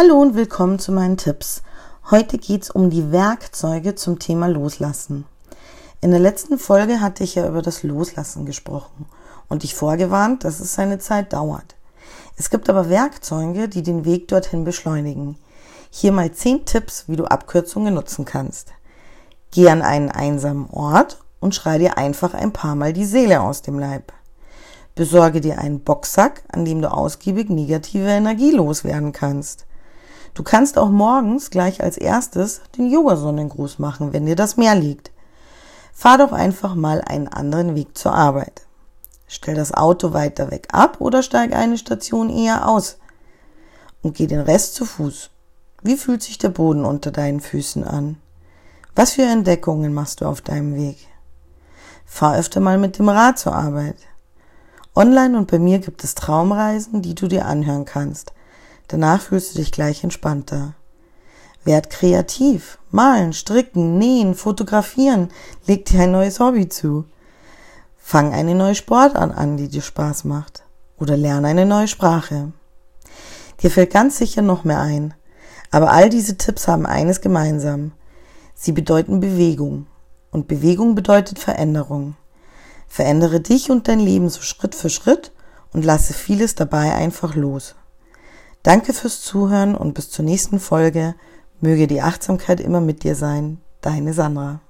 Hallo und willkommen zu meinen Tipps. Heute geht's um die Werkzeuge zum Thema Loslassen. In der letzten Folge hatte ich ja über das Loslassen gesprochen und dich vorgewarnt, dass es seine Zeit dauert. Es gibt aber Werkzeuge, die den Weg dorthin beschleunigen. Hier mal zehn Tipps, wie du Abkürzungen nutzen kannst. Geh an einen einsamen Ort und schrei dir einfach ein paar Mal die Seele aus dem Leib. Besorge dir einen Boxsack, an dem du ausgiebig negative Energie loswerden kannst. Du kannst auch morgens gleich als erstes den Yoga-Sonnengruß machen, wenn dir das mehr liegt. Fahr doch einfach mal einen anderen Weg zur Arbeit. Stell das Auto weiter weg ab oder steig eine Station eher aus und geh den Rest zu Fuß. Wie fühlt sich der Boden unter deinen Füßen an? Was für Entdeckungen machst du auf deinem Weg? Fahr öfter mal mit dem Rad zur Arbeit. Online und bei mir gibt es Traumreisen, die du dir anhören kannst. Danach fühlst du dich gleich entspannter. Werd kreativ. Malen, stricken, nähen, fotografieren. Leg dir ein neues Hobby zu. Fang eine neue Sportart an, die dir Spaß macht. Oder lerne eine neue Sprache. Dir fällt ganz sicher noch mehr ein. Aber all diese Tipps haben eines gemeinsam. Sie bedeuten Bewegung. Und Bewegung bedeutet Veränderung. Verändere dich und dein Leben so Schritt für Schritt und lasse vieles dabei einfach los. Danke fürs Zuhören und bis zur nächsten Folge. Möge die Achtsamkeit immer mit dir sein. Deine Sandra.